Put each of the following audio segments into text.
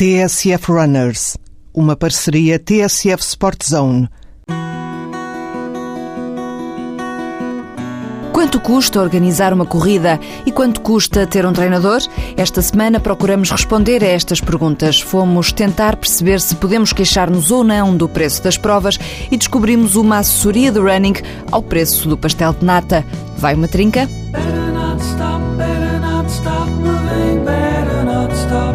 TSF Runners, uma parceria TSF Sport Zone. Quanto custa organizar uma corrida e quanto custa ter um treinador? Esta semana procuramos responder a estas perguntas. Fomos tentar perceber se podemos queixar-nos ou não do preço das provas e descobrimos uma assessoria de running ao preço do pastel de nata. Vai uma trinca? Better not stop, better not stop moving, better not stop,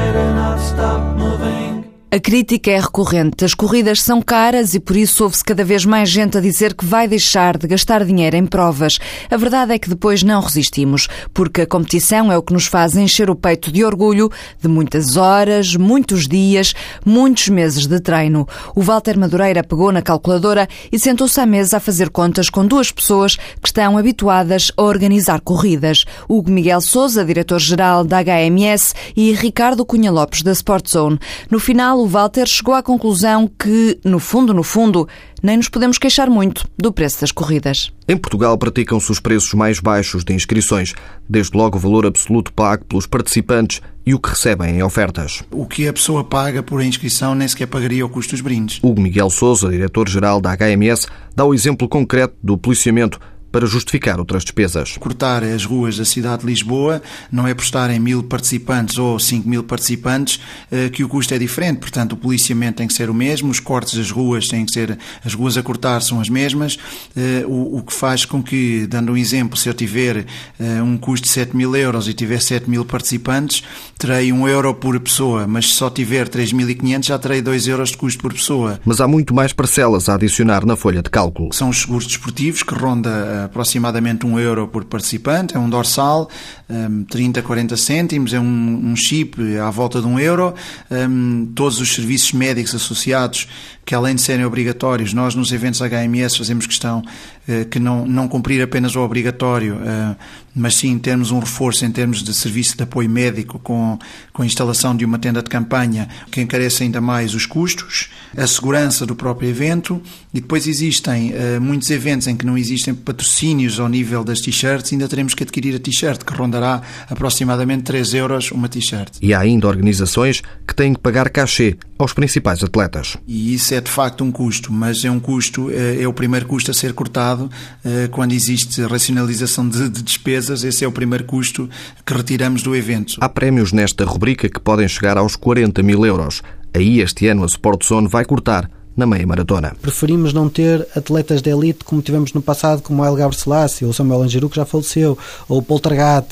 A crítica é recorrente. As corridas são caras e por isso ouve-se cada vez mais gente a dizer que vai deixar de gastar dinheiro em provas. A verdade é que depois não resistimos, porque a competição é o que nos faz encher o peito de orgulho de muitas horas, muitos dias, muitos meses de treino. O Walter Madureira pegou na calculadora e sentou-se à mesa a fazer contas com duas pessoas que estão habituadas a organizar corridas. Hugo Miguel Souza, diretor-geral da HMS, e Ricardo Cunha Lopes, da Sport Zone. No final, o Walter chegou à conclusão que, no fundo, no fundo, nem nos podemos queixar muito do preço das corridas. Em Portugal praticam-se os preços mais baixos de inscrições, desde logo o valor absoluto pago pelos participantes e o que recebem em ofertas. O que a pessoa paga por inscrição nem sequer pagaria o custo dos brindes. Hugo Miguel Souza, diretor-geral da HMS, dá o exemplo concreto do policiamento para justificar outras despesas. Cortar as ruas da cidade de Lisboa não é por estar em mil participantes ou cinco mil participantes eh, que o custo é diferente. Portanto, o policiamento tem que ser o mesmo, os cortes das ruas têm que ser, as ruas a cortar são as mesmas, eh, o que faz com que, dando um exemplo, se eu tiver eh, um custo de 7 mil euros e tiver 7 mil participantes, terei um euro por pessoa, mas se só tiver 3.500 já terei 2 euros de custo por pessoa. Mas há muito mais parcelas a adicionar na folha de cálculo. São os seguros desportivos que ronda aproximadamente um euro por participante, é um dorsal, um, 30, 40 cêntimos, é um, chip à volta de um euro, um, todos os serviços médicos associados, que além de serem obrigatórios, nós nos eventos HMS fazemos questão uh, que não, não cumprir apenas o obrigatório, uh, mas sim termos um reforço em termos de serviço de apoio médico com, com a instalação de uma tenda de campanha, que encarece ainda mais os custos, a segurança do próprio evento, e depois existem uh, muitos eventos em que não existem patrocínios ao nível das t-shirts, ainda teremos que adquirir a t-shirt, que rondará aproximadamente 3 euros uma t-shirt. E há ainda organizações que têm que pagar cachê aos principais atletas. E isso é de facto um custo, mas é um custo, é, é o primeiro custo a ser cortado eh, quando existe racionalização de, de despesas, esse é o primeiro custo que retiramos do evento. Há prémios nesta rubrica que podem chegar aos 40 mil euros. Aí este ano a Sport Zone vai cortar na meia maratona. Preferimos não ter atletas de elite como tivemos no passado, como o Elgar Selassie, ou o Samuel Angeru, que já faleceu, ou o Poltergat.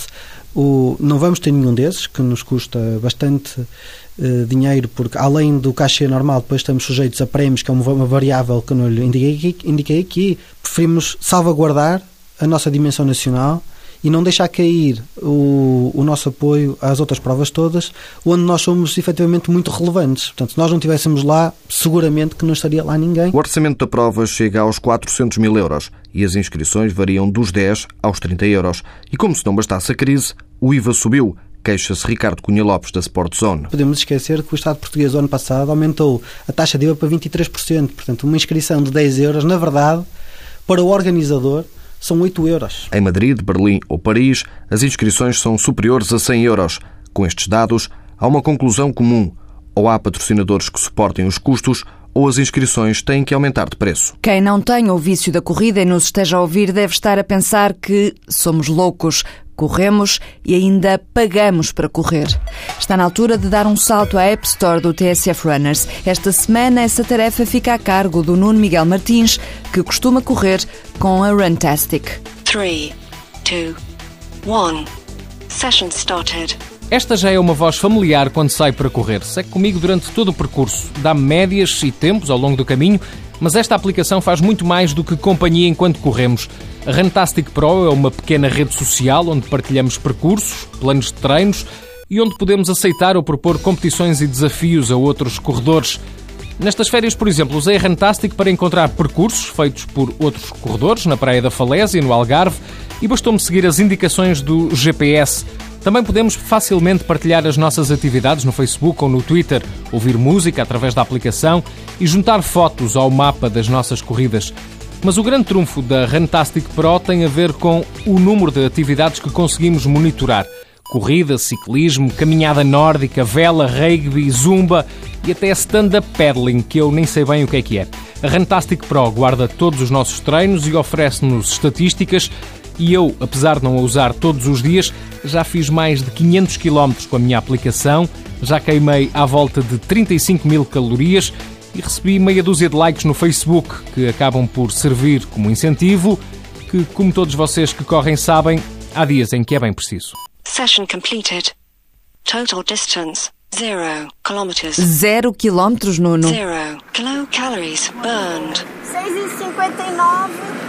O, não vamos ter nenhum desses, que nos custa bastante uh, dinheiro, porque além do cachê normal, depois estamos sujeitos a prémios, que é uma, variável que eu não lhe indiquei indiquei aqui. Preferimos salvaguardar a nossa dimensão nacional e não deixar cair o, o nosso apoio às outras provas todas, onde nós somos efetivamente muito relevantes. Portanto, se nós não estivéssemos lá, seguramente que não estaria lá ninguém. O orçamento da prova chega aos 400 mil euros e as inscrições variam dos 10 aos 30 euros. E como se não bastasse a crise, o IVA subiu. Queixa-se Ricardo Cunha Lopes, da Sport Zone. Podemos esquecer que o Estado português, no ano passado, aumentou a taxa de IVA para 23%. Portanto, uma inscrição de 10 euros, na verdade, para o organizador, são 8 euros. Em Madrid, Berlim ou Paris, as inscrições são superiores a 100 euros. Com estes dados, há uma conclusão comum. Ou há patrocinadores que suportem os custos, ou as inscrições têm que aumentar de preço. Quem não tem o vício da corrida e nos esteja a ouvir deve estar a pensar que somos loucos. Corremos e ainda pagamos para correr. Está na altura de dar um salto à App Store do TSF Runners. Esta semana essa tarefa fica a cargo do Nuno Miguel Martins, que costuma correr com a Runtastic. 3, 2, 1. Session started. Esta já é uma voz familiar quando sai para correr. Segue comigo durante todo o percurso. Dá médias e tempos ao longo do caminho, mas esta aplicação faz muito mais do que companhia enquanto corremos. A Runtastic Pro é uma pequena rede social onde partilhamos percursos, planos de treinos e onde podemos aceitar ou propor competições e desafios a outros corredores. Nestas férias, por exemplo, usei a Runtastic para encontrar percursos feitos por outros corredores na Praia da Falésia, no Algarve, e bastou-me seguir as indicações do GPS. Também podemos facilmente partilhar as nossas atividades no Facebook ou no Twitter, ouvir música através da aplicação e juntar fotos ao mapa das nossas corridas. Mas o grande trunfo da Runtastic Pro tem a ver com o número de atividades que conseguimos monitorar. Corrida, ciclismo, caminhada nórdica, vela, rugby, zumba e até stand-up paddling, que eu nem sei bem o que é que é. A Runtastic Pro guarda todos os nossos treinos e oferece-nos estatísticas e eu, apesar de não a usar todos os dias, já fiz mais de 500 km com a minha aplicação, já queimei à volta de 35 mil calorias e recebi meia dúzia de likes no Facebook, que acabam por servir como incentivo, que, como todos vocês que correm sabem, há dias em que é bem preciso. Session completed. Total distance. Zero kilometers. Zero quilómetros, Nuno. Zero kilocalories burned. 6,59.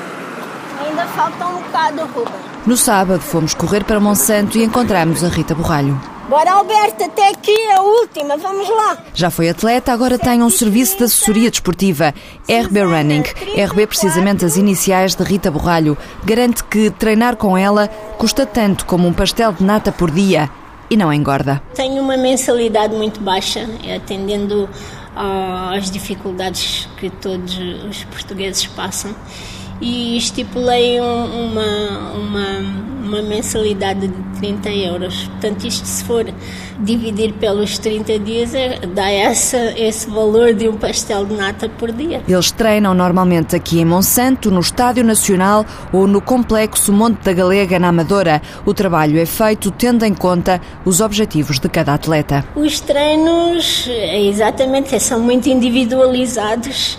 Ainda falta um bocado, Ruben. No sábado fomos correr para Monsanto e encontramos a Rita Borralho. Bora, Alberto, até aqui é a última, vamos lá. Já foi atleta, agora tem um serviço de assessoria desportiva, RB Running. RB, precisamente as iniciais de Rita Borralho. Garante que treinar com ela custa tanto como um pastel de nata por dia e não engorda. Tenho uma mensalidade muito baixa, atendendo às dificuldades que todos os portugueses passam e estipulei um, uma, uma, uma mensalidade de 30 euros. Portanto, isto se for dividir pelos 30 dias, é, dá essa, esse valor de um pastel de nata por dia. Eles treinam normalmente aqui em Monsanto, no Estádio Nacional ou no Complexo Monte da Galega, na Amadora. O trabalho é feito tendo em conta os objetivos de cada atleta. Os treinos, é exatamente, são muito individualizados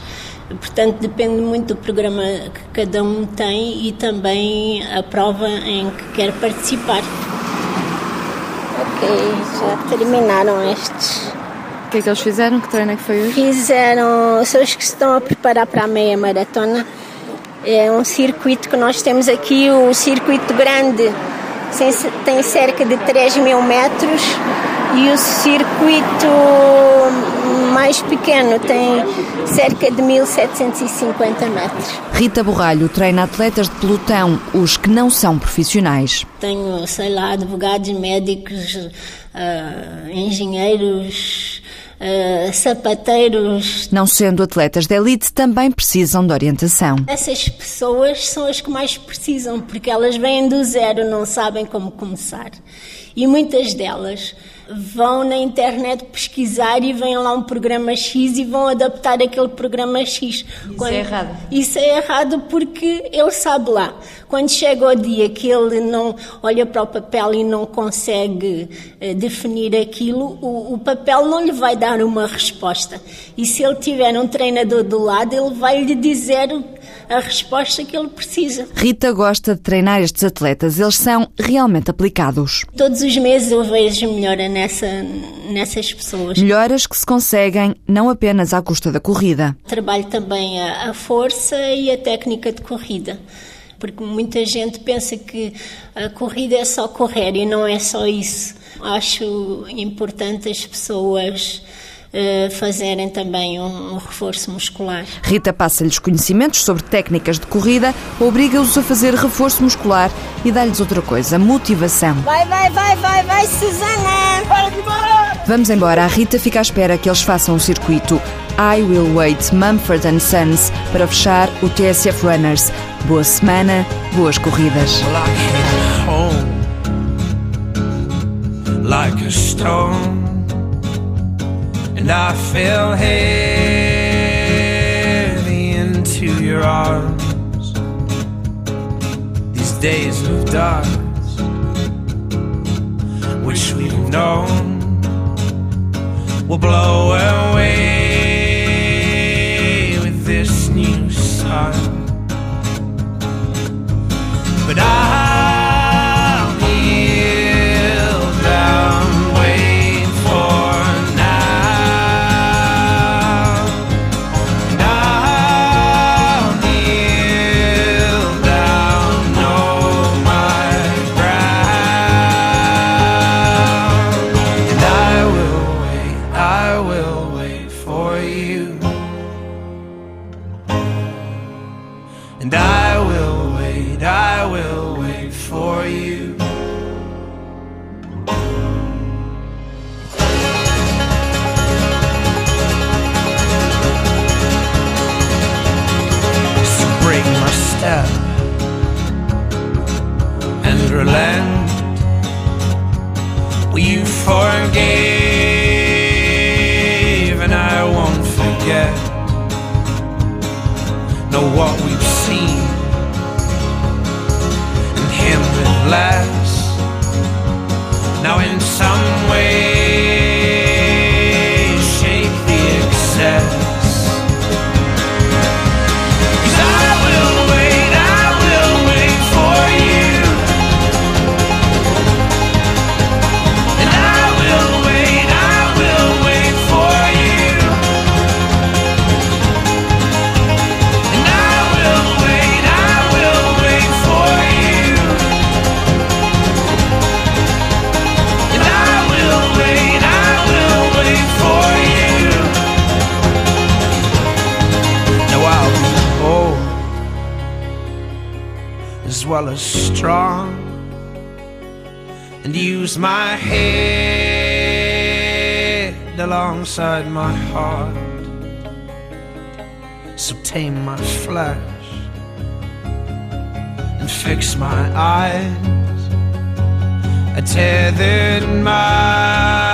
Portanto, depende muito do programa que cada um tem e também a prova em que quer participar. Ok, já terminaram estes. O que é que eles fizeram? Que treino é que foi hoje? Fizeram, são os que estão a preparar para a meia maratona. É um circuito que nós temos aqui, o circuito grande tem cerca de 3 mil metros e o circuito mais pequeno tem cerca de 1750 metros. Rita Borralho treina atletas de pelotão, os que não são profissionais. Tenho, sei lá, advogados, médicos, uh, engenheiros, Uh, sapateiros. Não sendo atletas de elite, também precisam de orientação. Essas pessoas são as que mais precisam, porque elas vêm do zero, não sabem como começar. E muitas delas vão na internet pesquisar e vêm lá um programa X e vão adaptar aquele programa X. Isso é Quando... é errado. Isso é errado porque ele sabe lá. Quando chega o dia que ele não olha para o papel e não consegue uh, definir aquilo, o, o, papel não lhe vai dar uma resposta. E se ele tiver um treinador do lado, ele vai lhe dizer a resposta que ele precisa. Rita gosta de treinar estes atletas, eles são realmente aplicados. Todos os meses eu vejo melhora nessa, nessas pessoas. Melhoras que se conseguem não apenas à custa da corrida. Trabalho também a, a força e a técnica de corrida porque muita gente pensa que a corrida é só correr e não é só isso. Acho importante as pessoas fazerem também um, um, reforço muscular. Rita passa-lhes conhecimentos sobre técnicas de corrida, obriga-os a fazer reforço muscular e dá-lhes outra coisa, motivação. Vai, vai, vai, vai, vai, Susana! Para de Vamos embora. A Rita fica à espera que eles façam o circuito I Will Wait Mumford Sons para fechar o TSF Runners. Boa semana, boas corridas. Like a stone, and I fell heavy into your arms. These days of dark, which we've known, will blow away with this new sun. but I Know what we've seen, and him with less. Now, in well as strong and use my head alongside my heart. So tame my flesh and fix my eyes. I tethered my